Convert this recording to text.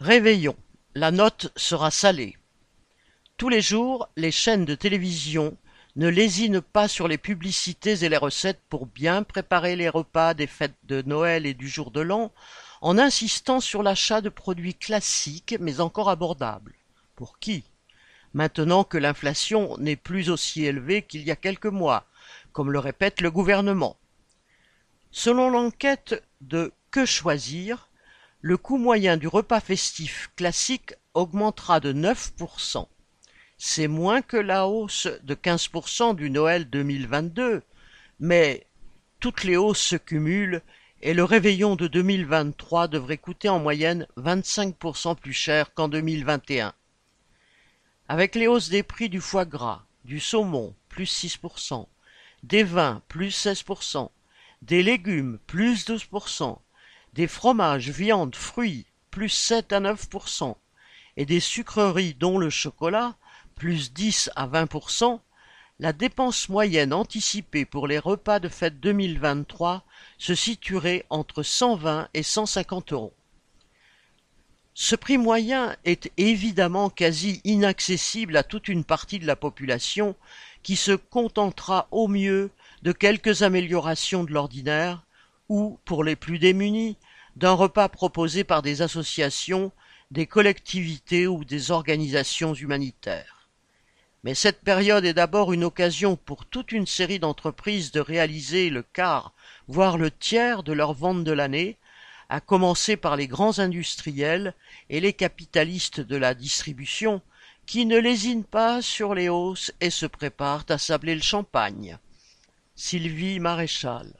Réveillon, la note sera salée. Tous les jours, les chaînes de télévision ne lésinent pas sur les publicités et les recettes pour bien préparer les repas des fêtes de Noël et du jour de l'an, en insistant sur l'achat de produits classiques mais encore abordables. Pour qui? Maintenant que l'inflation n'est plus aussi élevée qu'il y a quelques mois, comme le répète le gouvernement. Selon l'enquête de Que choisir, le coût moyen du repas festif classique augmentera de 9%. C'est moins que la hausse de 15% du Noël 2022, mais toutes les hausses se cumulent et le réveillon de 2023 devrait coûter en moyenne 25% plus cher qu'en 2021. Avec les hausses des prix du foie gras, du saumon, plus 6%, des vins, plus 16%, des légumes, plus 12%, des fromages, viandes, fruits, plus 7 à 9%, et des sucreries dont le chocolat, plus 10 à 20%, la dépense moyenne anticipée pour les repas de fête 2023 se situerait entre 120 et 150 euros. Ce prix moyen est évidemment quasi inaccessible à toute une partie de la population qui se contentera au mieux de quelques améliorations de l'ordinaire ou, pour les plus démunis, d'un repas proposé par des associations, des collectivités ou des organisations humanitaires. Mais cette période est d'abord une occasion pour toute une série d'entreprises de réaliser le quart, voire le tiers de leurs ventes de l'année, à commencer par les grands industriels et les capitalistes de la distribution, qui ne lésinent pas sur les hausses et se préparent à sabler le champagne. Sylvie Maréchal